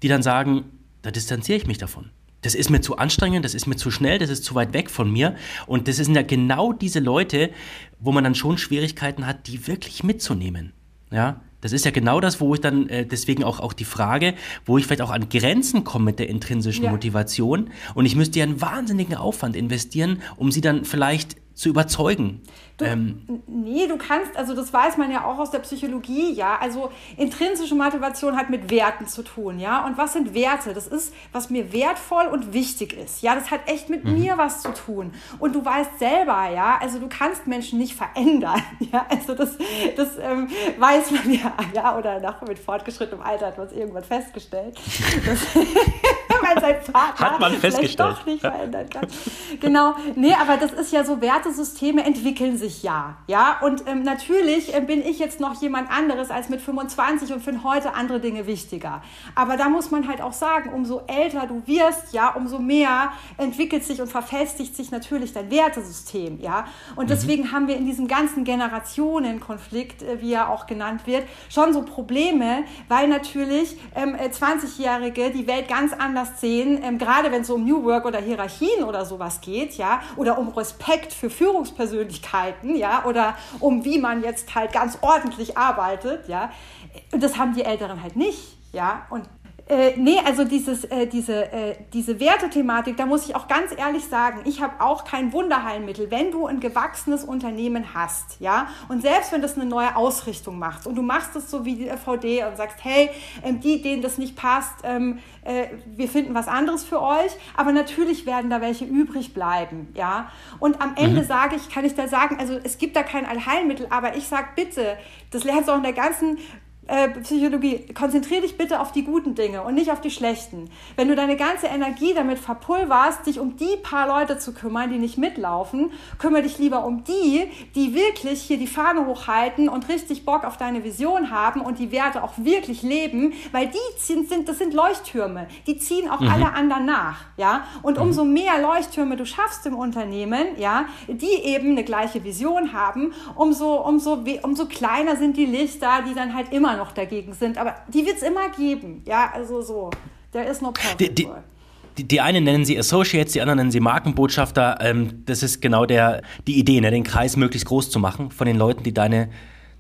die dann sagen, da distanziere ich mich davon. Das ist mir zu anstrengend, das ist mir zu schnell, das ist zu weit weg von mir. Und das sind ja genau diese Leute, wo man dann schon Schwierigkeiten hat, die wirklich mitzunehmen. Ja, das ist ja genau das, wo ich dann, äh, deswegen auch, auch die Frage, wo ich vielleicht auch an Grenzen komme mit der intrinsischen ja. Motivation. Und ich müsste ja einen wahnsinnigen Aufwand investieren, um sie dann vielleicht zu überzeugen. Du, ähm, nee, du kannst, also das weiß man ja auch aus der Psychologie, ja. Also intrinsische Motivation hat mit Werten zu tun, ja. Und was sind Werte? Das ist, was mir wertvoll und wichtig ist, ja. Das hat echt mit mhm. mir was zu tun. Und du weißt selber, ja, also du kannst Menschen nicht verändern, [laughs] ja. Also das, das ähm, weiß man ja, ja. Oder nach mit fortgeschrittenem Alter hat man es irgendwann festgestellt. [laughs] [laughs] weil sein [laughs] Vater hat man festgestellt. doch nicht verändern kann. Genau, nee, aber das ist ja so, Wertesysteme entwickeln sich ja, ja. Und ähm, natürlich äh, bin ich jetzt noch jemand anderes als mit 25 und finde heute andere Dinge wichtiger. Aber da muss man halt auch sagen, umso älter du wirst, ja, umso mehr entwickelt sich und verfestigt sich natürlich dein Wertesystem, ja. Und mhm. deswegen mhm. haben wir in diesem ganzen Generationenkonflikt, äh, wie er auch genannt wird, schon so Probleme, weil natürlich ähm, 20-Jährige äh, die Welt ganz anders sehen, ähm, gerade wenn es um New Work oder Hierarchien oder sowas geht, ja, oder um Respekt für Führungspersönlichkeiten, ja, oder um wie man jetzt halt ganz ordentlich arbeitet, ja. Und das haben die Älteren halt nicht, ja. Und äh, nee, also dieses, äh, diese, äh, diese Wertethematik, da muss ich auch ganz ehrlich sagen, ich habe auch kein Wunderheilmittel. Wenn du ein gewachsenes Unternehmen hast, ja, und selbst wenn das eine neue Ausrichtung macht und du machst es so wie die VD und sagst, hey, ähm, die, denen das nicht passt, ähm, äh, wir finden was anderes für euch, aber natürlich werden da welche übrig bleiben, ja. Und am Ende mhm. sage ich, kann ich da sagen, also es gibt da kein Allheilmittel, aber ich sage bitte, das lernst du auch in der ganzen äh, Psychologie, konzentriere dich bitte auf die guten Dinge und nicht auf die schlechten. Wenn du deine ganze Energie damit verpulverst, dich um die paar Leute zu kümmern, die nicht mitlaufen, kümmere dich lieber um die, die wirklich hier die Fahne hochhalten und richtig Bock auf deine Vision haben und die Werte auch wirklich leben, weil die sind, sind das sind Leuchttürme, die ziehen auch mhm. alle anderen nach, ja. Und mhm. umso mehr Leuchttürme du schaffst im Unternehmen, ja, die eben eine gleiche Vision haben, umso umso umso kleiner sind die Lichter, die dann halt immer noch dagegen sind. Aber die wird es immer geben. Ja, also so. Der ist nur die, die, die, einen nennen sie Associates, die anderen nennen sie Markenbotschafter. Ähm, das ist genau der, die Idee, ne, den Kreis möglichst groß zu machen von den Leuten, die deine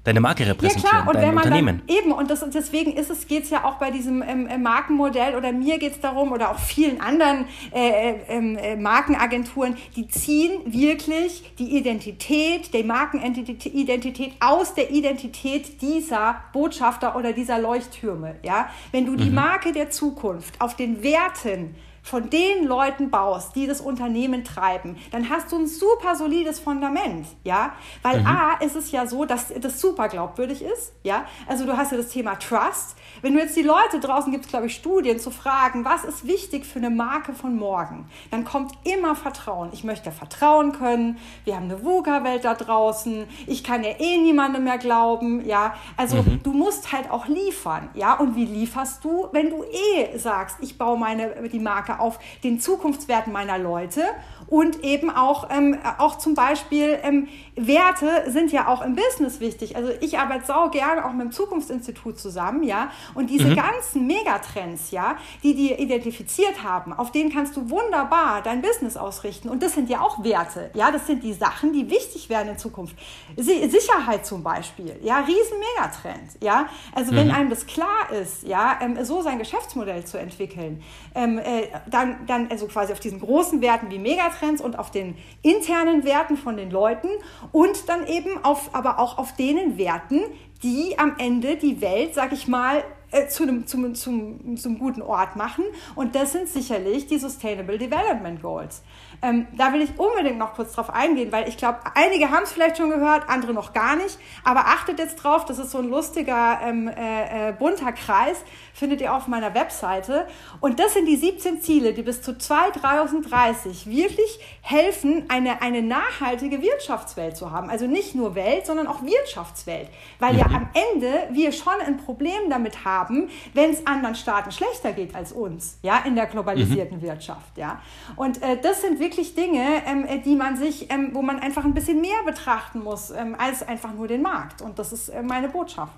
deine Marke repräsentieren, ja, klar. Und dein wenn man Unternehmen. Dann, eben, und, das, deswegen ist es, geht es ja auch bei diesem ähm, äh, Markenmodell oder mir geht es darum oder auch vielen anderen äh, äh, ähm, äh, Markenagenturen, die ziehen wirklich die Identität, die Markenidentität aus der Identität dieser Botschafter oder dieser Leuchttürme. Ja? Wenn du die mhm. Marke der Zukunft auf den Werten von den Leuten baust, die das Unternehmen treiben, dann hast du ein super solides Fundament, ja, weil mhm. A ist es ja so, dass das super glaubwürdig ist, ja, also du hast ja das Thema Trust, wenn du jetzt die Leute draußen gibt es, glaube ich, Studien zu fragen, was ist wichtig für eine Marke von morgen, dann kommt immer Vertrauen. Ich möchte vertrauen können. Wir haben eine VUCA-Welt da draußen. Ich kann ja eh niemandem mehr glauben. Ja, also mhm. du musst halt auch liefern. Ja, und wie lieferst du, wenn du eh sagst, ich baue meine die Marke auf den Zukunftswerten meiner Leute und eben auch, ähm, auch zum Beispiel ähm, Werte sind ja auch im Business wichtig. Also ich arbeite sau gerne auch mit dem Zukunftsinstitut zusammen, ja. Und diese mhm. ganzen Megatrends, ja, die die identifiziert haben, auf denen kannst du wunderbar dein Business ausrichten. Und das sind ja auch Werte, ja. Das sind die Sachen, die wichtig werden in Zukunft. Sicherheit zum Beispiel, ja, riesen Megatrend, ja. Also wenn mhm. einem das klar ist, ja, ähm, so sein Geschäftsmodell zu entwickeln, ähm, äh, dann, dann also quasi auf diesen großen Werten wie Megatrends Megatrends und auf den internen Werten von den Leuten und dann eben auf, aber auch auf denen Werten, die am Ende die Welt, sag ich mal, äh, zu einem, zum, zum, zum guten Ort machen. Und das sind sicherlich die Sustainable Development Goals. Ähm, da will ich unbedingt noch kurz drauf eingehen, weil ich glaube, einige haben es vielleicht schon gehört, andere noch gar nicht. Aber achtet jetzt drauf, das ist so ein lustiger, ähm, äh, äh, bunter Kreis, findet ihr auf meiner Webseite. Und das sind die 17 Ziele, die bis zu 2030 wirklich helfen, eine, eine nachhaltige Wirtschaftswelt zu haben. Also nicht nur Welt, sondern auch Wirtschaftswelt. Weil mhm. ja am Ende wir schon ein Problem damit haben, wenn es anderen Staaten schlechter geht als uns, ja, in der globalisierten mhm. Wirtschaft, ja. Und äh, das sind wirklich wirklich Dinge, ähm, äh, die man sich, ähm, wo man einfach ein bisschen mehr betrachten muss, ähm, als einfach nur den Markt. Und das ist äh, meine Botschaft.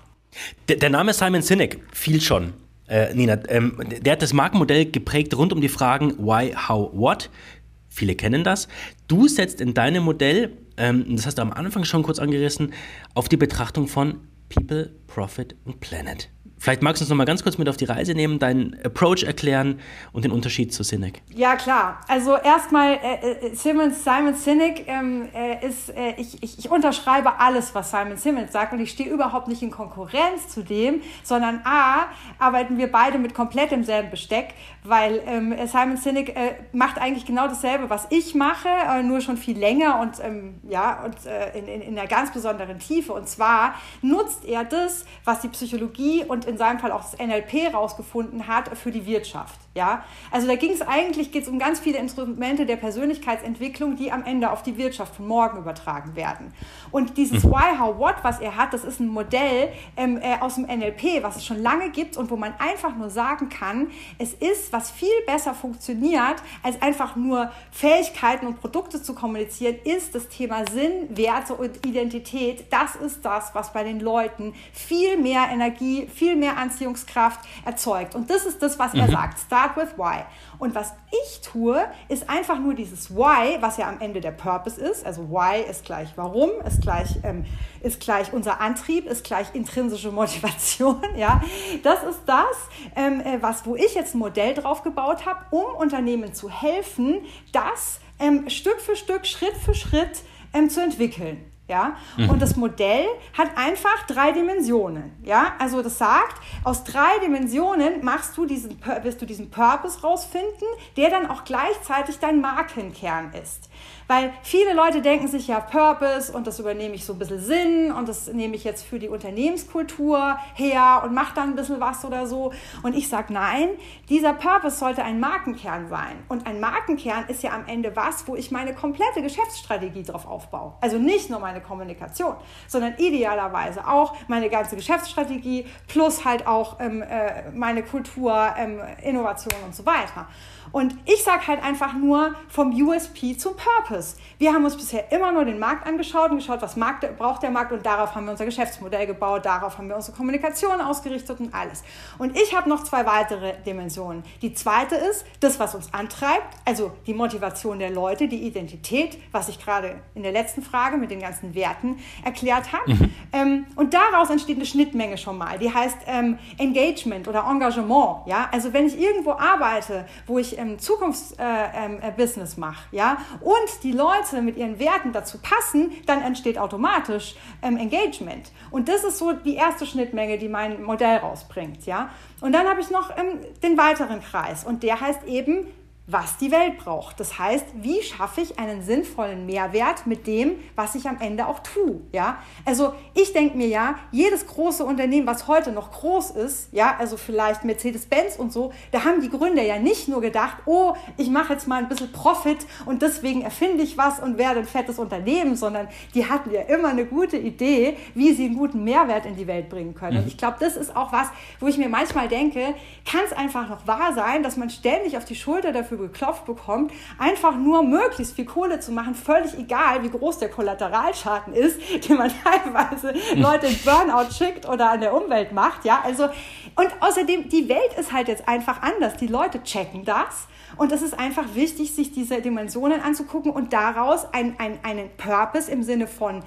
Der, der, Name Simon Sinek fiel schon. Äh, Nina, ähm, der hat das Markenmodell geprägt rund um die Fragen Why, How, What. Viele kennen das. Du setzt in deinem Modell, ähm, das hast du am Anfang schon kurz angerissen, auf die Betrachtung von People, Profit und Planet. Vielleicht magst du uns noch mal ganz kurz mit auf die Reise nehmen, deinen Approach erklären und den Unterschied zu Sinek. Ja, klar. Also erstmal, äh, äh, Simon, Sinek ähm, äh, ist, äh, ich, ich, ich, unterschreibe alles, was Simon Simmons sagt und ich stehe überhaupt nicht in Konkurrenz zu dem, sondern A, arbeiten wir beide mit komplett demselben Besteck, weil ähm, Simon Sinek äh, macht eigentlich genau dasselbe, was ich mache, äh, nur schon viel länger und, ähm, ja, und in, in, in einer ganz besonderen Tiefe. Und zwar nutzt er das, was die Psychologie und in seinem Fall auch das NLP rausgefunden hat für die Wirtschaft. Ja? Also da ging es eigentlich geht's um ganz viele Instrumente der Persönlichkeitsentwicklung, die am Ende auf die Wirtschaft von morgen übertragen werden. Und dieses mhm. Why, How, What, was er hat, das ist ein Modell ähm, äh, aus dem NLP, was es schon lange gibt und wo man einfach nur sagen kann, es ist, was viel besser funktioniert, als einfach nur Fähigkeiten und Produkte zu kommunizieren, ist das Thema Sinn, Werte und Identität. Das ist das, was bei den Leuten viel mehr Energie, viel mehr Anziehungskraft erzeugt. Und das ist das, was mhm. er sagt. Start with why. Und was ich tue, ist einfach nur dieses Why, was ja am Ende der Purpose ist. Also Why ist gleich Warum, ist gleich, ähm, ist gleich unser Antrieb, ist gleich intrinsische Motivation. [laughs] Ja, das ist das, ähm, äh, was, wo ich jetzt ein Modell drauf gebaut habe, um Unternehmen zu helfen, das ähm, Stück für Stück, Schritt für Schritt ähm, zu entwickeln. Ja? Mhm. Und das Modell hat einfach drei Dimensionen. Ja? Also das sagt, aus drei Dimensionen machst du diesen, wirst du diesen Purpose rausfinden, der dann auch gleichzeitig dein Markenkern ist. Weil viele Leute denken sich ja Purpose und das übernehme ich so ein bisschen Sinn und das nehme ich jetzt für die Unternehmenskultur her und mache dann ein bisschen was oder so. Und ich sage nein, dieser Purpose sollte ein Markenkern sein. Und ein Markenkern ist ja am Ende was, wo ich meine komplette Geschäftsstrategie drauf aufbaue. Also nicht nur meine Kommunikation, sondern idealerweise auch meine ganze Geschäftsstrategie plus halt auch ähm, äh, meine Kultur, ähm, Innovation und so weiter. Und ich sage halt einfach nur vom USP zum Purpose. Wir haben uns bisher immer nur den Markt angeschaut und geschaut, was Markt, braucht der Markt und darauf haben wir unser Geschäftsmodell gebaut, darauf haben wir unsere Kommunikation ausgerichtet und alles. Und ich habe noch zwei weitere Dimensionen. Die zweite ist das, was uns antreibt, also die Motivation der Leute, die Identität, was ich gerade in der letzten Frage mit den ganzen Werten erklärt habe. Mhm. Ähm, und daraus entsteht eine Schnittmenge schon mal, die heißt ähm, Engagement oder Engagement. Ja? Also wenn ich irgendwo arbeite, wo ich ähm, Zukunftsbusiness äh, äh, mache, ja, und die Leute mit ihren Werten dazu passen, dann entsteht automatisch ähm, Engagement. Und das ist so die erste Schnittmenge, die mein Modell rausbringt, ja. Und dann habe ich noch ähm, den weiteren Kreis und der heißt eben was die Welt braucht. Das heißt, wie schaffe ich einen sinnvollen Mehrwert mit dem, was ich am Ende auch tue. Ja? Also ich denke mir ja, jedes große Unternehmen, was heute noch groß ist, ja, also vielleicht Mercedes-Benz und so, da haben die Gründer ja nicht nur gedacht, oh, ich mache jetzt mal ein bisschen Profit und deswegen erfinde ich was und werde ein fettes Unternehmen, sondern die hatten ja immer eine gute Idee, wie sie einen guten Mehrwert in die Welt bringen können. Mhm. Und ich glaube, das ist auch was, wo ich mir manchmal denke, kann es einfach noch wahr sein, dass man ständig auf die Schulter dafür geklopft bekommt, einfach nur möglichst viel Kohle zu machen, völlig egal, wie groß der Kollateralschaden ist, [laughs] den man teilweise Leute in Burnout schickt oder an der Umwelt macht, ja, also und außerdem, die Welt ist halt jetzt einfach anders. Die Leute checken das und es ist einfach wichtig, sich diese Dimensionen anzugucken und daraus ein, ein, einen Purpose im Sinne von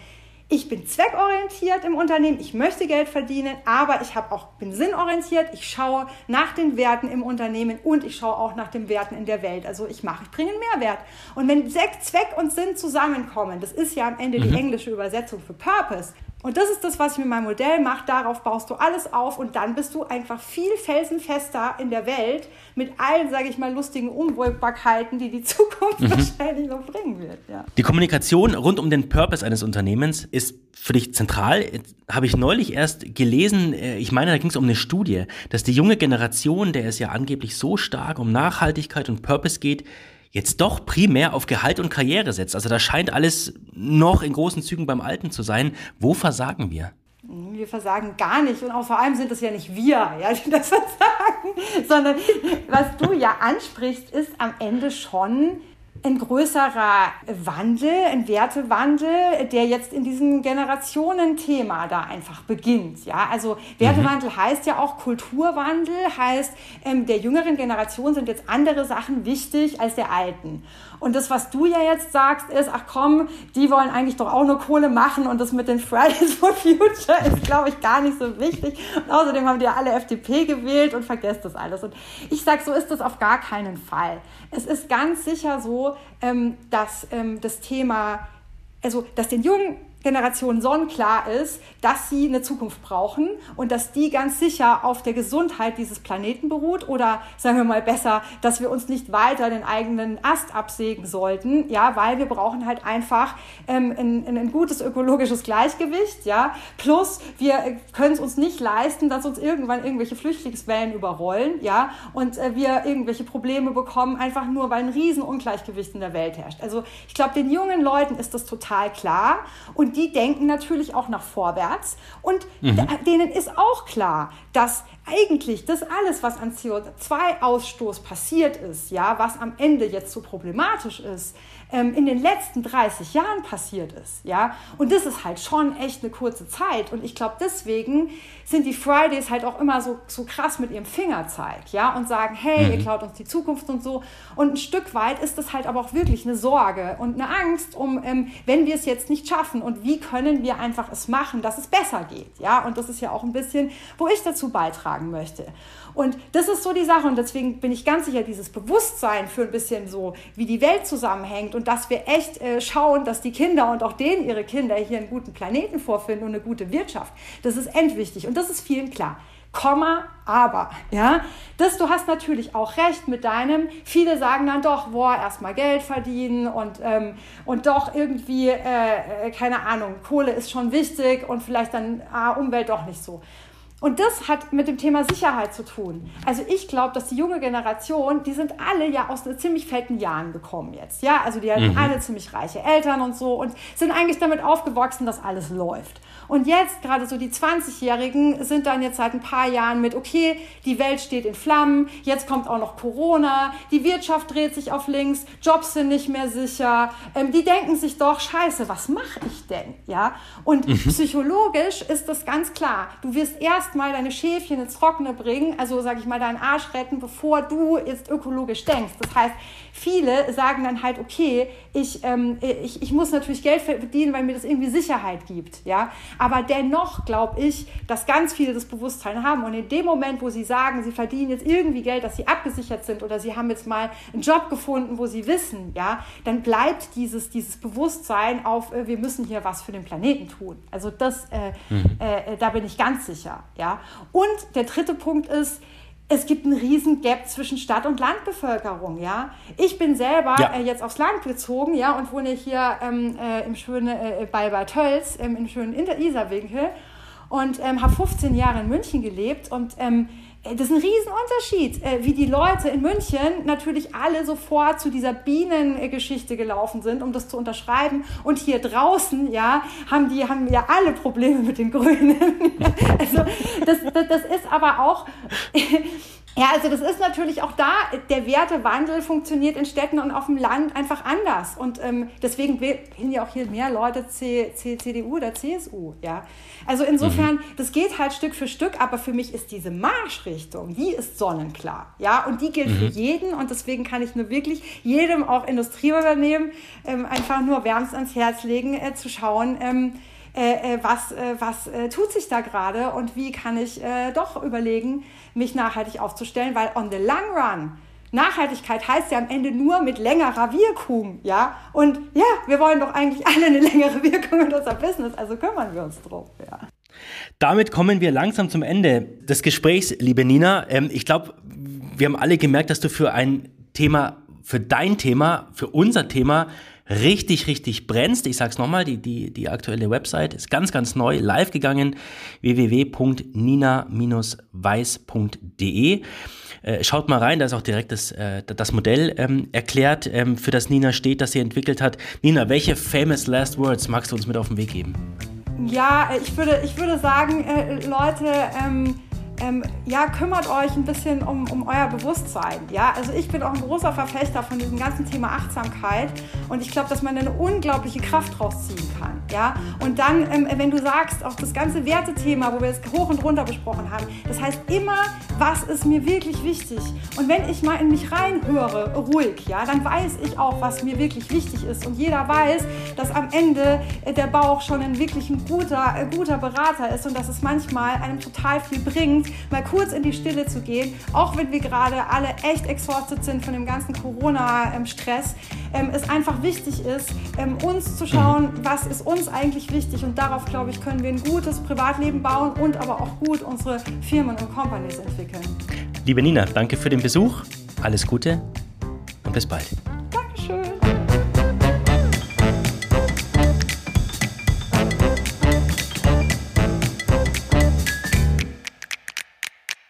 ich bin zweckorientiert im Unternehmen, ich möchte Geld verdienen, aber ich habe auch bin sinnorientiert, ich schaue nach den Werten im Unternehmen und ich schaue auch nach den Werten in der Welt. Also ich mache, ich bringe einen Mehrwert. Und wenn Zweck und Sinn zusammenkommen, das ist ja am Ende mhm. die englische Übersetzung für Purpose, und das ist das, was ich mit meinem Modell mache. Darauf baust du alles auf und dann bist du einfach viel felsenfester in der Welt mit allen, sage ich mal, lustigen Unwägbarkeiten, die die [laughs] Zukunft mhm. wahrscheinlich noch bringen wird. Ja. Die Kommunikation rund um den Purpose eines Unternehmens ist für dich zentral. Habe ich neulich erst gelesen, äh, ich meine, da ging es um eine Studie, dass die junge Generation, der es ja angeblich so stark um Nachhaltigkeit und Purpose geht, jetzt doch primär auf Gehalt und Karriere setzt. Also da scheint alles noch in großen Zügen beim Alten zu sein. Wo versagen wir? Wir versagen gar nicht und auch vor allem sind es ja nicht wir, ja, die das [laughs] versagen, sondern was du ja ansprichst, ist am Ende schon ein größerer Wandel, ein Wertewandel, der jetzt in diesem Generationenthema da einfach beginnt. Ja, also Wertewandel mhm. heißt ja auch Kulturwandel, heißt ähm, der jüngeren Generation sind jetzt andere Sachen wichtig als der alten. Und das, was du ja jetzt sagst, ist, ach komm, die wollen eigentlich doch auch nur Kohle machen und das mit den Fridays [laughs] for Future ist, glaube ich, gar nicht so wichtig. Und außerdem haben die ja alle FDP gewählt und vergesst das alles. Und ich sage, so ist das auf gar keinen Fall. Es ist ganz sicher so, ähm, dass ähm, das Thema, also dass den jungen Generation sonnenklar ist, dass sie eine Zukunft brauchen und dass die ganz sicher auf der Gesundheit dieses Planeten beruht oder sagen wir mal besser, dass wir uns nicht weiter den eigenen Ast absägen sollten, ja, weil wir brauchen halt einfach ähm, ein, ein gutes ökologisches Gleichgewicht, ja, plus wir können es uns nicht leisten, dass uns irgendwann irgendwelche Flüchtlingswellen überrollen, ja, und äh, wir irgendwelche Probleme bekommen, einfach nur, weil ein Riesenungleichgewicht in der Welt herrscht. Also ich glaube, den jungen Leuten ist das total klar. Und die denken natürlich auch nach vorwärts und mhm. denen ist auch klar, dass eigentlich das alles, was an CO2-Ausstoß passiert ist, ja, was am Ende jetzt so problematisch ist, ähm, in den letzten 30 Jahren passiert ist, ja. Und das ist halt schon echt eine kurze Zeit. Und ich glaube, deswegen sind die Fridays halt auch immer so, so krass mit ihrem Fingerzeig, ja, und sagen, hey, mhm. ihr klaut uns die Zukunft und so. Und ein Stück weit ist das halt aber auch wirklich eine Sorge und eine Angst, um, ähm, wenn wir es jetzt nicht schaffen und wie können wir einfach es machen, dass es besser geht, ja. Und das ist ja auch ein bisschen, wo ich dazu beitragen möchte. Und das ist so die Sache und deswegen bin ich ganz sicher, dieses Bewusstsein für ein bisschen so, wie die Welt zusammenhängt und dass wir echt äh, schauen, dass die Kinder und auch denen ihre Kinder hier einen guten Planeten vorfinden und eine gute Wirtschaft. Das ist endwichtig und das ist vielen klar. Komma, aber, ja, das, du hast natürlich auch recht mit deinem, viele sagen dann doch, boah, erstmal Geld verdienen und, ähm, und doch irgendwie, äh, äh keine Ahnung, Kohle ist schon wichtig und vielleicht dann ah, Umwelt doch nicht so. Und das hat mit dem Thema Sicherheit zu tun. Also ich glaube, dass die junge Generation, die sind alle ja aus ziemlich fetten Jahren gekommen jetzt. Ja, also die haben mhm. alle ziemlich reiche Eltern und so und sind eigentlich damit aufgewachsen, dass alles läuft. Und jetzt, gerade so die 20-Jährigen, sind dann jetzt seit ein paar Jahren mit, okay, die Welt steht in Flammen, jetzt kommt auch noch Corona, die Wirtschaft dreht sich auf links, Jobs sind nicht mehr sicher. Ähm, die denken sich doch, scheiße, was mache ich denn? Ja? Und mhm. psychologisch ist das ganz klar. Du wirst erstmal deine Schäfchen ins Trockene bringen, also sage ich mal, deinen Arsch retten, bevor du jetzt ökologisch denkst. Das heißt, viele sagen dann halt, okay, ich, ähm, ich, ich muss natürlich Geld verdienen, weil mir das irgendwie Sicherheit gibt. Ja? Aber dennoch glaube ich, dass ganz viele das Bewusstsein haben. Und in dem Moment, wo sie sagen, sie verdienen jetzt irgendwie Geld, dass sie abgesichert sind oder sie haben jetzt mal einen Job gefunden, wo sie wissen, ja, dann bleibt dieses, dieses Bewusstsein auf, äh, wir müssen hier was für den Planeten tun. Also das, äh, mhm. äh, da bin ich ganz sicher. Ja? Und der dritte Punkt ist, es gibt einen riesen Gap zwischen Stadt- und Landbevölkerung, ja. Ich bin selber ja. äh, jetzt aufs Land gezogen, ja, und wohne hier ähm, äh, im schönen, äh, bei Bad Tölz, ähm, im schönen Isarwinkel und ähm, habe 15 Jahre in München gelebt und ähm, äh, das ist ein Riesenunterschied, äh, wie die Leute in München natürlich alle sofort zu dieser Bienengeschichte gelaufen sind, um das zu unterschreiben. Und hier draußen, ja, haben die haben ja alle Probleme mit den Grünen. [laughs] also das, das, das ist aber auch [laughs] ja, also das ist natürlich auch da, der Wertewandel funktioniert in Städten und auf dem Land einfach anders. Und ähm, deswegen wählen ja auch hier mehr Leute C, C, CDU oder CSU. Ja? Also insofern, mhm. das geht halt Stück für Stück, aber für mich ist diese Marschrichtung, die ist sonnenklar. Ja? Und die gilt mhm. für jeden und deswegen kann ich nur wirklich jedem, auch Industrieunternehmen, ähm, einfach nur wärmst ans Herz legen, äh, zu schauen, ähm, äh, äh, was, äh, was äh, tut sich da gerade und wie kann ich äh, doch überlegen, mich nachhaltig aufzustellen, weil on the long run, Nachhaltigkeit heißt ja am Ende nur mit längerer Wirkung, ja. Und ja, wir wollen doch eigentlich [laughs] alle eine längere Wirkung in unser Business, also kümmern wir uns drum, ja. Damit kommen wir langsam zum Ende des Gesprächs, liebe Nina. Ähm, ich glaube, wir haben alle gemerkt, dass du für ein Thema, für dein Thema, für unser Thema richtig, richtig brennst. Ich sag's nochmal, die, die, die aktuelle Website ist ganz, ganz neu, live gegangen, www.nina-weiß.de. Äh, schaut mal rein, da ist auch direkt das, äh, das Modell ähm, erklärt, ähm, für das Nina steht, das sie entwickelt hat. Nina, welche famous last words magst du uns mit auf den Weg geben? Ja, ich würde, ich würde sagen, äh, Leute, ähm, ähm, ja, kümmert euch ein bisschen um, um euer Bewusstsein. Ja? Also ich bin auch ein großer Verfechter von diesem ganzen Thema Achtsamkeit und ich glaube, dass man eine unglaubliche Kraft draus ziehen kann. Ja? Und dann, ähm, wenn du sagst, auch das ganze Wertethema, wo wir es hoch und runter besprochen haben, das heißt immer, was ist mir wirklich wichtig? Und wenn ich mal in mich reinhöre, ruhig, ja, dann weiß ich auch, was mir wirklich wichtig ist. Und jeder weiß, dass am Ende äh, der Bauch schon ein wirklich ein guter, äh, guter Berater ist und dass es manchmal einem total viel bringt, mal kurz in die Stille zu gehen, auch wenn wir gerade alle echt exhausted sind von dem ganzen Corona-Stress, ähm, es einfach wichtig ist, ähm, uns zu schauen, was ist uns eigentlich wichtig und darauf, glaube ich, können wir ein gutes Privatleben bauen und aber auch gut unsere Firmen und Companies entwickeln. Liebe Nina, danke für den Besuch, alles Gute und bis bald.